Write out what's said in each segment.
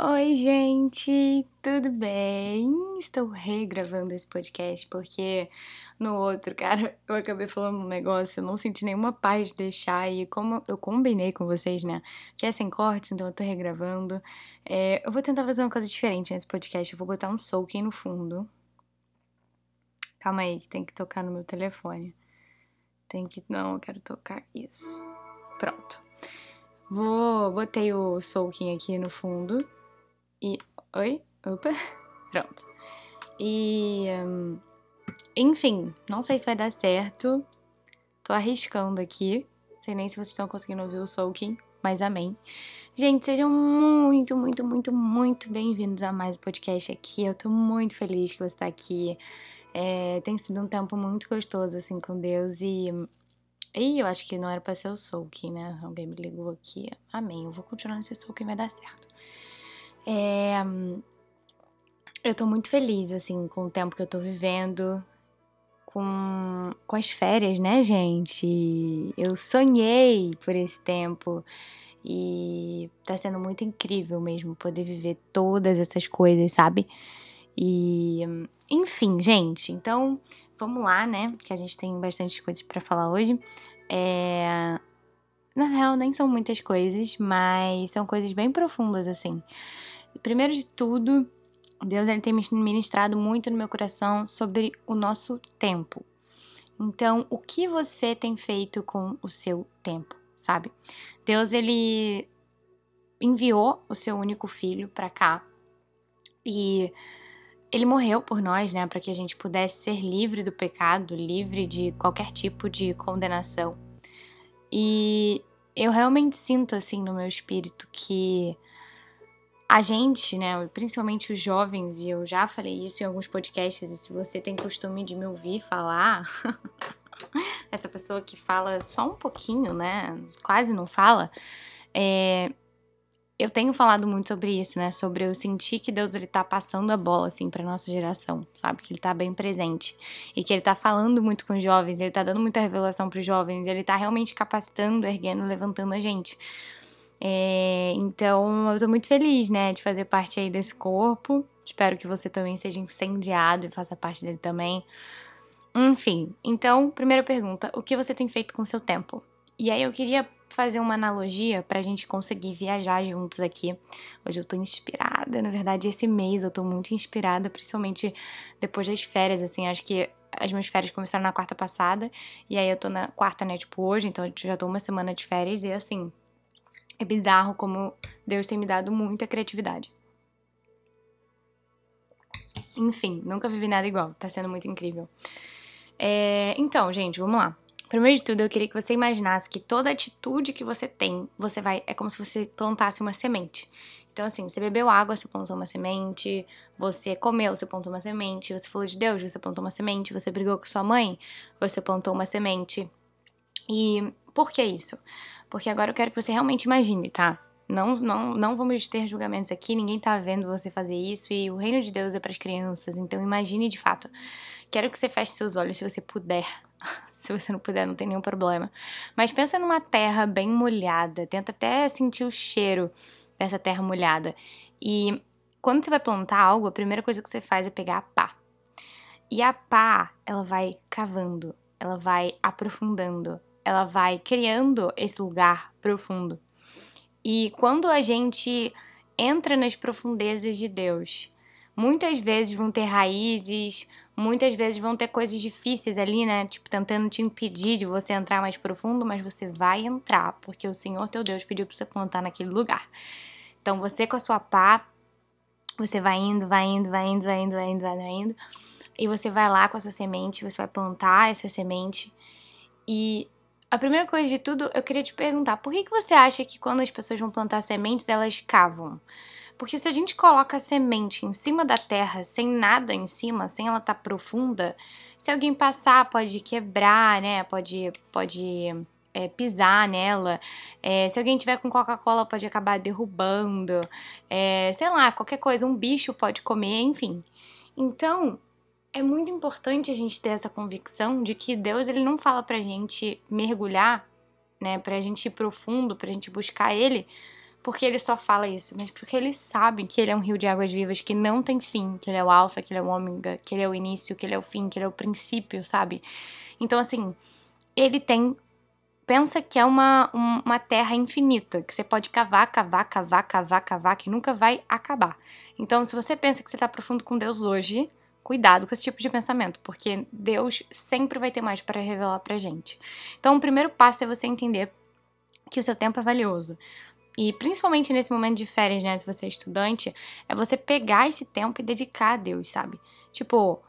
Oi, gente, tudo bem? Estou regravando esse podcast porque no outro, cara, eu acabei falando um negócio, eu não senti nenhuma paz de deixar e como eu combinei com vocês, né, que é sem cortes, então eu tô regravando. É, eu vou tentar fazer uma coisa diferente nesse podcast, eu vou botar um soaking no fundo. Calma aí, que tem que tocar no meu telefone. Tem que. Não, eu quero tocar isso. Pronto. Vou. Botei o soaking aqui no fundo. E. Oi? Opa! Pronto. E. Um, enfim, não sei se vai dar certo. Tô arriscando aqui. Sei nem se vocês estão conseguindo ouvir o soaking, mas amém. Gente, sejam muito, muito, muito, muito bem-vindos a mais um podcast aqui. Eu tô muito feliz que você tá aqui. É, tem sido um tempo muito gostoso, assim, com Deus e. E eu acho que não era pra ser o soaking, né? Alguém me ligou aqui. Amém. Eu vou continuar nesse soaking, vai dar certo. É, eu tô muito feliz, assim, com o tempo que eu tô vivendo, com, com as férias, né, gente? Eu sonhei por esse tempo e tá sendo muito incrível mesmo poder viver todas essas coisas, sabe? E, enfim, gente, então vamos lá, né? Que a gente tem bastante coisas para falar hoje. É... Na real, nem são muitas coisas, mas são coisas bem profundas, assim. Primeiro de tudo, Deus ele tem ministrado muito no meu coração sobre o nosso tempo. Então, o que você tem feito com o seu tempo, sabe? Deus ele enviou o seu único filho para cá e ele morreu por nós, né, para que a gente pudesse ser livre do pecado, livre de qualquer tipo de condenação. E eu realmente sinto assim no meu espírito que a gente, né, principalmente os jovens, e eu já falei isso em alguns podcasts, e se você tem costume de me ouvir falar, essa pessoa que fala só um pouquinho, né, quase não fala, é, eu tenho falado muito sobre isso, né, sobre eu sentir que Deus ele tá passando a bola assim para nossa geração, sabe, que ele tá bem presente e que ele tá falando muito com os jovens, ele tá dando muita revelação para os jovens, ele tá realmente capacitando, erguendo, levantando a gente. É, então, eu tô muito feliz, né, de fazer parte aí desse corpo. Espero que você também seja incendiado e faça parte dele também. Enfim, então, primeira pergunta: o que você tem feito com seu tempo? E aí eu queria fazer uma analogia pra gente conseguir viajar juntos aqui. Hoje eu tô inspirada, na verdade, esse mês eu tô muito inspirada, principalmente depois das férias, assim, acho que as minhas férias começaram na quarta passada, e aí eu tô na quarta, né, tipo hoje, então eu já tô uma semana de férias e assim, é bizarro como Deus tem me dado muita criatividade. Enfim, nunca vivi nada igual, tá sendo muito incrível. É, então, gente, vamos lá. Primeiro de tudo, eu queria que você imaginasse que toda atitude que você tem, você vai. É como se você plantasse uma semente. Então, assim, você bebeu água, você plantou uma semente. Você comeu, você plantou uma semente. Você falou de Deus, você plantou uma semente. Você brigou com sua mãe, você plantou uma semente. E por que isso? Porque agora eu quero que você realmente imagine, tá? Não, não, não vamos ter julgamentos aqui, ninguém tá vendo você fazer isso e o reino de Deus é para as crianças, então imagine de fato. Quero que você feche seus olhos se você puder. se você não puder, não tem nenhum problema. Mas pensa numa terra bem molhada, tenta até sentir o cheiro dessa terra molhada. E quando você vai plantar algo, a primeira coisa que você faz é pegar a pá. E a pá, ela vai cavando, ela vai aprofundando, ela vai criando esse lugar profundo. E quando a gente entra nas profundezas de Deus, muitas vezes vão ter raízes, muitas vezes vão ter coisas difíceis ali, né? Tipo, tentando te impedir de você entrar mais profundo, mas você vai entrar, porque o Senhor teu Deus pediu para você plantar naquele lugar. Então, você com a sua pá, você vai indo, vai indo, vai indo, vai indo, vai indo, vai indo, e você vai lá com a sua semente, você vai plantar essa semente, e a primeira coisa de tudo, eu queria te perguntar, por que, que você acha que quando as pessoas vão plantar sementes, elas cavam? Porque se a gente coloca a semente em cima da terra, sem nada em cima, sem ela estar tá profunda, se alguém passar, pode quebrar, né? Pode, pode é, pisar nela. É, se alguém tiver com Coca-Cola, pode acabar derrubando. É, sei lá, qualquer coisa, um bicho pode comer, enfim. Então, é muito importante a gente ter essa convicção de que Deus ele não fala pra gente mergulhar, né, pra gente ir profundo, pra gente buscar ele, porque ele só fala isso, mas porque ele sabe que ele é um rio de águas vivas que não tem fim, que ele é o alfa, que ele é o ômega, que ele é o início, que ele é o fim, que ele é o princípio, sabe? Então, assim, ele tem. Pensa que é uma, uma terra infinita, que você pode cavar, cavar, cavar, cavar, cavar, que nunca vai acabar. Então, se você pensa que você está profundo com Deus hoje, cuidado com esse tipo de pensamento, porque Deus sempre vai ter mais para revelar pra gente. Então, o primeiro passo é você entender que o seu tempo é valioso. E principalmente nesse momento de férias, né, se você é estudante, é você pegar esse tempo e dedicar a Deus, sabe? Tipo,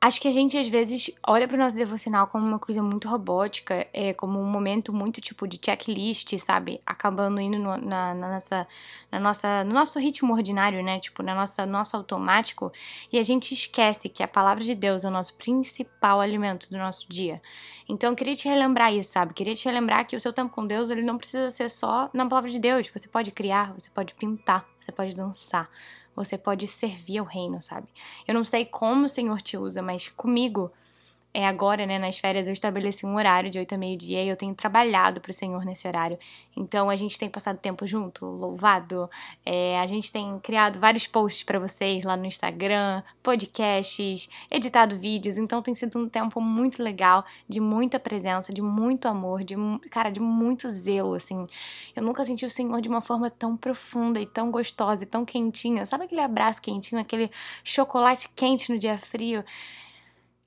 Acho que a gente às vezes olha para o nosso devocional como uma coisa muito robótica, é, como um momento muito tipo de checklist, sabe? Acabando indo no, na, na, nossa, na nossa, no nosso ritmo ordinário, né? Tipo, na nossa nosso automático. E a gente esquece que a palavra de Deus é o nosso principal alimento do nosso dia. Então, eu queria te relembrar isso, sabe? Queria te relembrar que o seu tempo com Deus, ele não precisa ser só na palavra de Deus. Você pode criar, você pode pintar, você pode dançar você pode servir ao reino, sabe? Eu não sei como o Senhor te usa, mas comigo é, agora, né, nas férias, eu estabeleci um horário de 8 a meio-dia e eu tenho trabalhado para o Senhor nesse horário. Então, a gente tem passado tempo junto, louvado. É, a gente tem criado vários posts para vocês lá no Instagram, podcasts, editado vídeos. Então, tem sido um tempo muito legal, de muita presença, de muito amor, de, cara, de muito zelo, assim. Eu nunca senti o Senhor de uma forma tão profunda e tão gostosa e tão quentinha. Sabe aquele abraço quentinho, aquele chocolate quente no dia frio?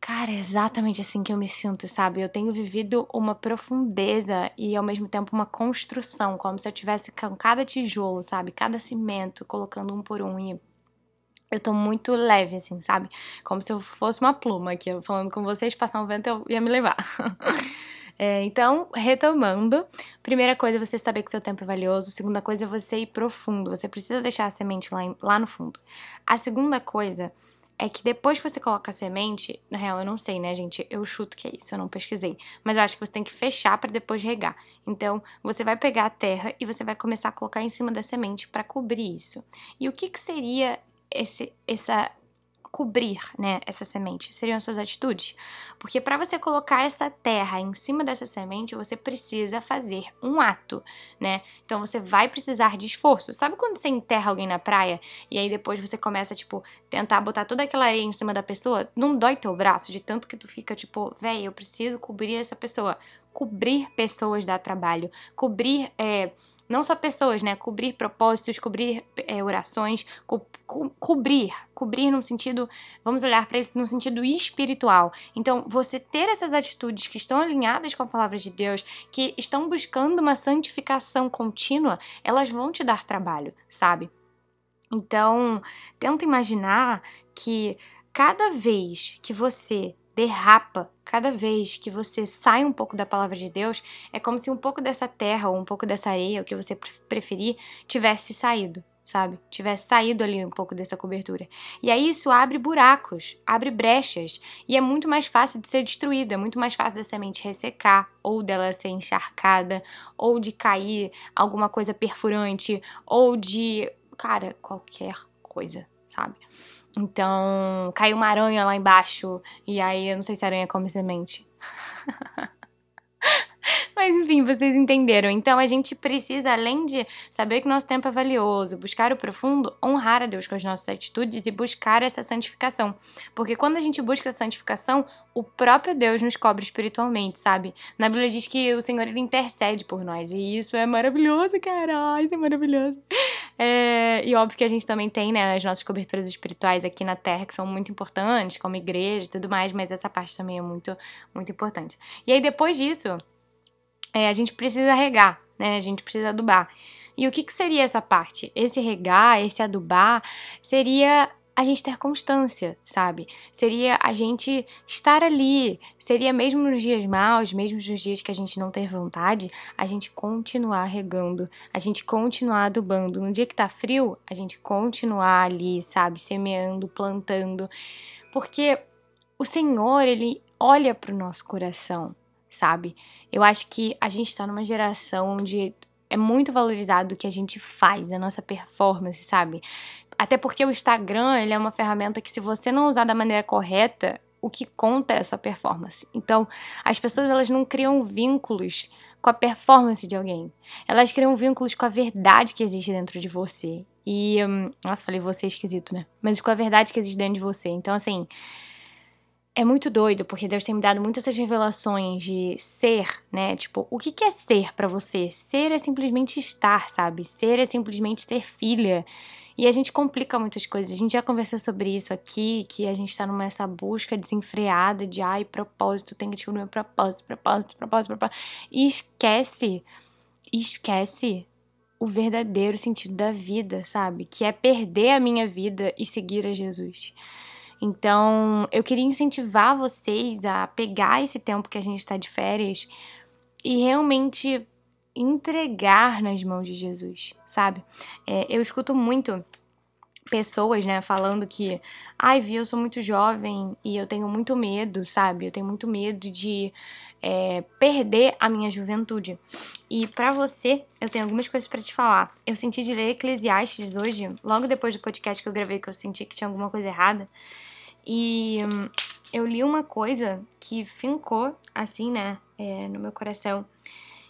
Cara, é exatamente assim que eu me sinto, sabe? Eu tenho vivido uma profundeza e ao mesmo tempo uma construção, como se eu tivesse com cada tijolo, sabe? Cada cimento, colocando um por um e eu tô muito leve, assim, sabe? Como se eu fosse uma pluma aqui, falando com vocês, passar um vento eu ia me levar. é, então, retomando, primeira coisa é você saber que seu tempo é valioso, segunda coisa é você ir profundo, você precisa deixar a semente lá, lá no fundo. A segunda coisa é que depois que você coloca a semente, na real eu não sei, né, gente? Eu chuto que é isso, eu não pesquisei. Mas eu acho que você tem que fechar para depois regar. Então, você vai pegar a terra e você vai começar a colocar em cima da semente para cobrir isso. E o que, que seria esse, essa cobrir, né, essa semente? Seriam as suas atitudes? Porque para você colocar essa terra em cima dessa semente, você precisa fazer um ato, né? Então você vai precisar de esforço. Sabe quando você enterra alguém na praia e aí depois você começa, tipo, tentar botar toda aquela areia em cima da pessoa? Não dói teu braço de tanto que tu fica, tipo, véi, eu preciso cobrir essa pessoa. Cobrir pessoas dá trabalho. Cobrir, é não só pessoas, né? Cobrir propósitos, cobrir é, orações, co co cobrir, cobrir no sentido, vamos olhar para isso no sentido espiritual. Então, você ter essas atitudes que estão alinhadas com a palavra de Deus, que estão buscando uma santificação contínua, elas vão te dar trabalho, sabe? Então, tenta imaginar que cada vez que você derrapa cada vez que você sai um pouco da palavra de Deus, é como se um pouco dessa terra ou um pouco dessa areia, o que você preferir, tivesse saído, sabe? Tivesse saído ali um pouco dessa cobertura. E aí isso abre buracos, abre brechas, e é muito mais fácil de ser destruído, é muito mais fácil da semente ressecar, ou dela ser encharcada, ou de cair alguma coisa perfurante, ou de, cara, qualquer coisa, sabe? Então, caiu uma aranha lá embaixo. E aí, eu não sei se a aranha come semente. Mas enfim, vocês entenderam. Então a gente precisa, além de saber que nosso tempo é valioso, buscar o profundo, honrar a Deus com as nossas atitudes e buscar essa santificação. Porque quando a gente busca a santificação, o próprio Deus nos cobre espiritualmente, sabe? Na Bíblia diz que o Senhor ele intercede por nós. E isso é maravilhoso, cara. Isso é maravilhoso. É, e óbvio que a gente também tem, né, as nossas coberturas espirituais aqui na Terra, que são muito importantes, como igreja e tudo mais, mas essa parte também é muito, muito importante. E aí, depois disso, é, a gente precisa regar, né? A gente precisa adubar. E o que, que seria essa parte? Esse regar, esse adubar, seria a gente ter constância, sabe? Seria a gente estar ali, seria mesmo nos dias maus, mesmo nos dias que a gente não ter vontade, a gente continuar regando, a gente continuar adubando. No dia que tá frio, a gente continuar ali, sabe? Semeando, plantando. Porque o Senhor, ele olha para o nosso coração, sabe? Eu acho que a gente está numa geração onde é muito valorizado o que a gente faz, a nossa performance, sabe? Até porque o Instagram, ele é uma ferramenta que se você não usar da maneira correta, o que conta é a sua performance. Então, as pessoas elas não criam vínculos com a performance de alguém. Elas criam vínculos com a verdade que existe dentro de você. E, hum, nossa, falei você esquisito, né? Mas com a verdade que existe dentro de você. Então, assim, é muito doido, porque Deus tem me dado muitas essas revelações de ser, né? Tipo, o que é ser para você? Ser é simplesmente estar, sabe? Ser é simplesmente ser filha. E a gente complica muitas coisas. A gente já conversou sobre isso aqui, que a gente tá numa essa busca desenfreada de ai, propósito, tem que descobrir meu propósito, propósito, propósito, propósito. E esquece, esquece o verdadeiro sentido da vida, sabe? Que é perder a minha vida e seguir a Jesus. Então, eu queria incentivar vocês a pegar esse tempo que a gente está de férias e realmente entregar nas mãos de Jesus, sabe? É, eu escuto muito pessoas, né, falando que, ai, Vi, eu sou muito jovem e eu tenho muito medo, sabe? Eu tenho muito medo de é, perder a minha juventude. E para você, eu tenho algumas coisas para te falar. Eu senti de ler Eclesiastes hoje, logo depois do podcast que eu gravei, que eu senti que tinha alguma coisa errada. E hum, eu li uma coisa que fincou, assim, né, é, no meu coração.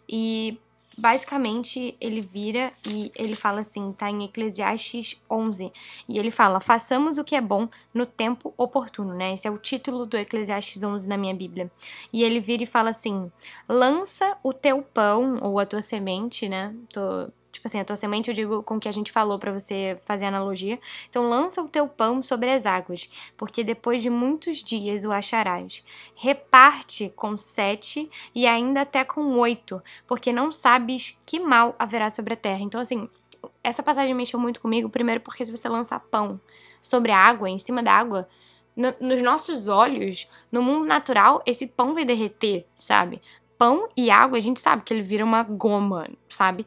E basicamente ele vira e ele fala assim, tá em Eclesiastes 11, e ele fala: "Façamos o que é bom no tempo oportuno", né? Esse é o título do Eclesiastes 11 na minha Bíblia. E ele vira e fala assim: "Lança o teu pão ou a tua semente, né? Tô Tipo assim, a tua semente eu digo com o que a gente falou para você fazer analogia. Então lança o teu pão sobre as águas, porque depois de muitos dias o acharás. Reparte com sete e ainda até com oito, porque não sabes que mal haverá sobre a terra. Então, assim, essa passagem mexeu muito comigo, primeiro porque se você lançar pão sobre a água, em cima da água, no, nos nossos olhos, no mundo natural, esse pão vai derreter, sabe? Pão e água, a gente sabe que ele vira uma goma, sabe?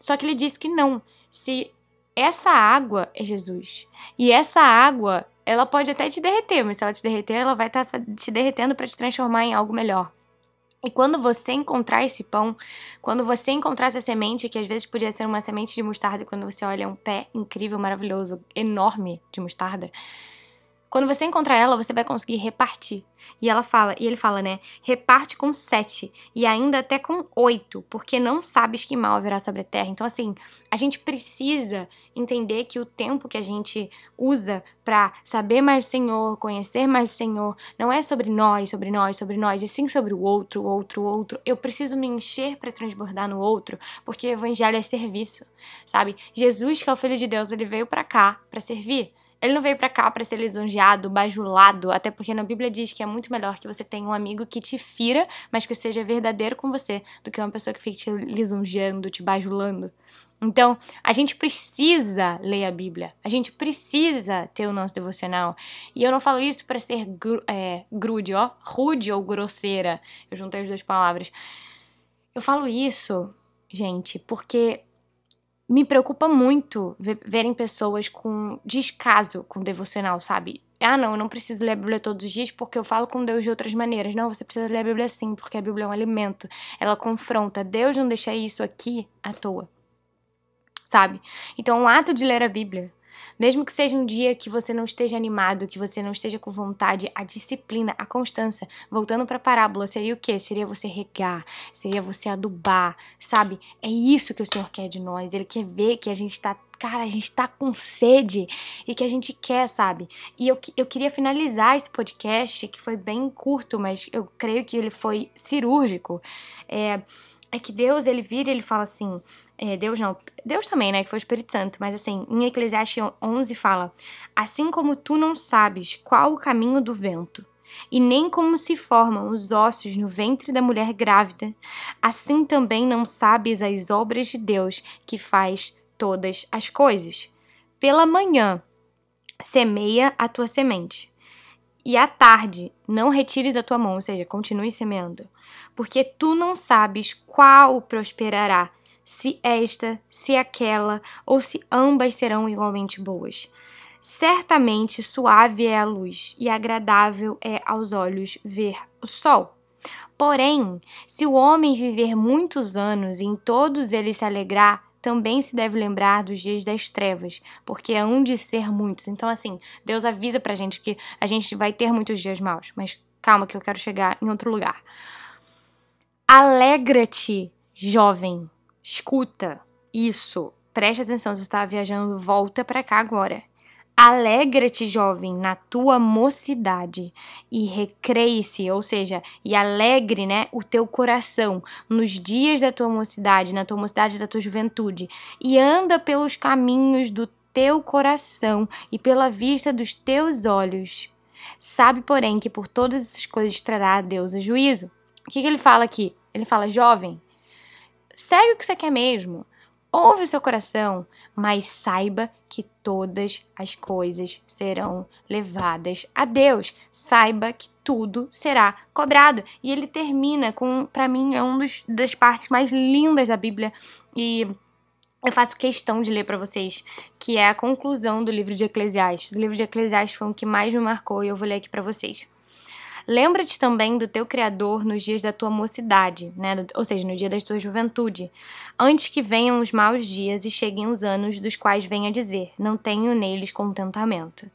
Só que ele diz que não. Se essa água é Jesus e essa água, ela pode até te derreter, mas se ela te derreter, ela vai estar tá te derretendo para te transformar em algo melhor. E quando você encontrar esse pão, quando você encontrar essa semente, que às vezes podia ser uma semente de mostarda, quando você olha um pé incrível, maravilhoso, enorme de mostarda, quando você encontrar ela, você vai conseguir repartir. E ela fala, e ele fala, né? Reparte com sete e ainda até com oito, porque não sabes que mal haverá sobre a terra. Então, assim, a gente precisa entender que o tempo que a gente usa para saber mais do Senhor, conhecer mais do Senhor, não é sobre nós, sobre nós, sobre nós, e sim sobre o outro, o outro, o outro. Eu preciso me encher para transbordar no outro, porque o evangelho é serviço, sabe? Jesus, que é o Filho de Deus, ele veio para cá para servir. Ele não veio para cá para ser lisonjeado, bajulado, até porque na Bíblia diz que é muito melhor que você tenha um amigo que te fira, mas que seja verdadeiro com você, do que uma pessoa que fique te lisonjeando, te bajulando. Então, a gente precisa ler a Bíblia, a gente precisa ter o nosso devocional. E eu não falo isso para ser é, grude, ó, rude ou grosseira. Eu juntei as duas palavras. Eu falo isso, gente, porque me preocupa muito verem pessoas com descaso com devocional, sabe? Ah, não, eu não preciso ler a Bíblia todos os dias porque eu falo com Deus de outras maneiras. Não, você precisa ler a Bíblia sim, porque a Bíblia é um alimento. Ela confronta. Deus não deixa isso aqui à toa. Sabe? Então, o ato de ler a Bíblia mesmo que seja um dia que você não esteja animado, que você não esteja com vontade, a disciplina, a constância. Voltando para a parábola, seria o quê? Seria você regar, seria você adubar, sabe? É isso que o Senhor quer de nós. Ele quer ver que a gente está cara, a gente tá com sede e que a gente quer, sabe? E eu, eu queria finalizar esse podcast, que foi bem curto, mas eu creio que ele foi cirúrgico. É, é que Deus, ele vira ele fala assim: é, Deus não, Deus também, né, que foi o Espírito Santo, mas assim, em Eclesiastes 11 fala: Assim como tu não sabes qual o caminho do vento, e nem como se formam os ossos no ventre da mulher grávida, assim também não sabes as obras de Deus que faz todas as coisas. Pela manhã, semeia a tua semente, e à tarde não retires a tua mão, ou seja, continue semeando, porque tu não sabes qual prosperará se esta, se aquela, ou se ambas serão igualmente boas. Certamente suave é a luz e agradável é aos olhos ver o sol. Porém, se o homem viver muitos anos e em todos eles se alegrar, também se deve lembrar dos dias das trevas, porque é de ser muitos. Então, assim, Deus avisa pra gente que a gente vai ter muitos dias maus, mas calma que eu quero chegar em outro lugar. Alegra-te Jovem, escuta isso. Preste atenção, se você estava viajando, volta para cá agora. Alegra-te, jovem, na tua mocidade e recreie-se, ou seja, e alegre, né, o teu coração nos dias da tua mocidade, na tua mocidade da tua juventude, e anda pelos caminhos do teu coração e pela vista dos teus olhos. Sabe, porém, que por todas essas coisas trará a Deus a juízo. O que, que ele fala aqui? Ele fala, jovem, segue o que você quer mesmo. Ouve o seu coração, mas saiba que todas as coisas serão levadas a Deus. Saiba que tudo será cobrado. E ele termina com, para mim, é uma das partes mais lindas da Bíblia e eu faço questão de ler para vocês, que é a conclusão do livro de Eclesiastes. O livro de Eclesiastes foi o que mais me marcou e eu vou ler aqui para vocês. Lembra-te também do teu Criador nos dias da tua mocidade, né? ou seja, no dia da tua juventude, antes que venham os maus dias e cheguem os anos dos quais venha dizer: Não tenho neles contentamento.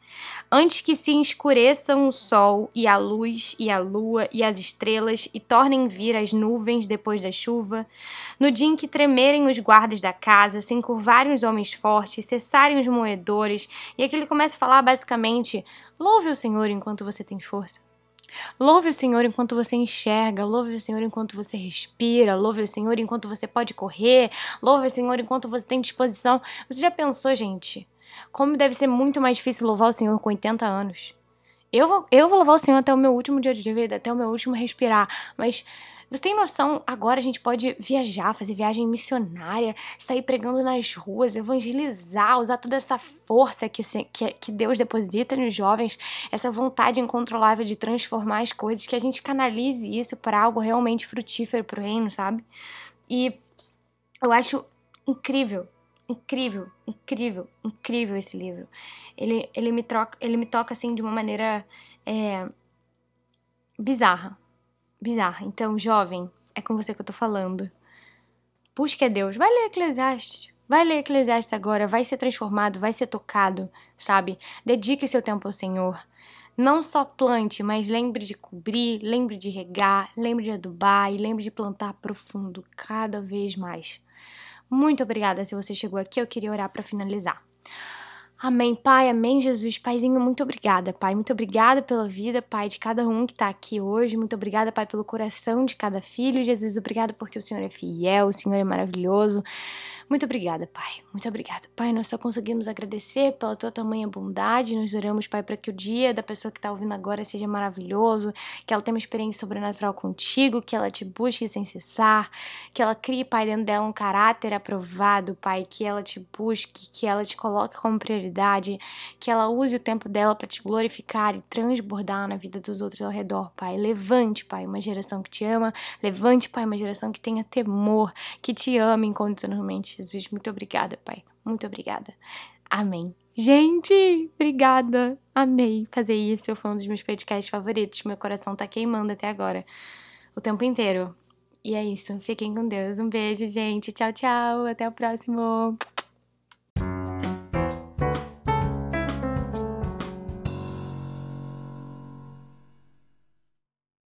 Antes que se escureçam o sol e a luz e a lua e as estrelas e tornem vir as nuvens depois da chuva, no dia em que tremerem os guardas da casa, se encurvarem os homens fortes, cessarem os moedores, e aqui ele começa a falar basicamente: Louve o Senhor enquanto você tem força. Louve o Senhor enquanto você enxerga, louve o Senhor enquanto você respira, louve o Senhor enquanto você pode correr, louve o Senhor enquanto você tem disposição. Você já pensou, gente, como deve ser muito mais difícil louvar o Senhor com 80 anos? Eu vou, eu vou louvar o Senhor até o meu último dia de vida, até o meu último respirar, mas você tem noção? Agora a gente pode viajar, fazer viagem missionária, sair pregando nas ruas, evangelizar, usar toda essa força que, que, que Deus deposita nos jovens, essa vontade incontrolável de transformar as coisas, que a gente canalize isso para algo realmente frutífero para o reino, sabe? E eu acho incrível, incrível, incrível, incrível esse livro. Ele, ele, me, troca, ele me toca assim de uma maneira é, bizarra bizarra. Então, jovem, é com você que eu tô falando. Busque a Deus. Vai ler Eclesiastes. Vai ler Eclesiastes agora. Vai ser transformado, vai ser tocado, sabe? Dedique seu tempo ao Senhor. Não só plante, mas lembre de cobrir, lembre de regar, lembre de adubar e lembre de plantar profundo cada vez mais. Muito obrigada se você chegou aqui. Eu queria orar para finalizar. Amém, Pai, amém, Jesus. Paizinho, muito obrigada, Pai. Muito obrigada pela vida, Pai, de cada um que está aqui hoje. Muito obrigada, Pai, pelo coração de cada filho. Jesus, obrigada porque o Senhor é fiel, o Senhor é maravilhoso. Muito obrigada, Pai. Muito obrigada. Pai, nós só conseguimos agradecer pela tua tamanha bondade. Nós oramos, Pai, para que o dia da pessoa que está ouvindo agora seja maravilhoso, que ela tenha uma experiência sobrenatural contigo, que ela te busque sem cessar, que ela crie, Pai, dentro dela um caráter aprovado, Pai, que ela te busque, que ela te coloque como prioridade, que ela use o tempo dela para te glorificar e transbordar na vida dos outros ao redor, Pai. Levante, Pai, uma geração que te ama. Levante, Pai, uma geração que tenha temor, que te ame incondicionalmente. Jesus. Muito obrigada, Pai. Muito obrigada. Amém. Gente, obrigada. Amei fazer isso. Foi um dos meus podcasts favoritos. Meu coração tá queimando até agora. O tempo inteiro. E é isso. Fiquem com Deus. Um beijo, gente. Tchau, tchau. Até o próximo.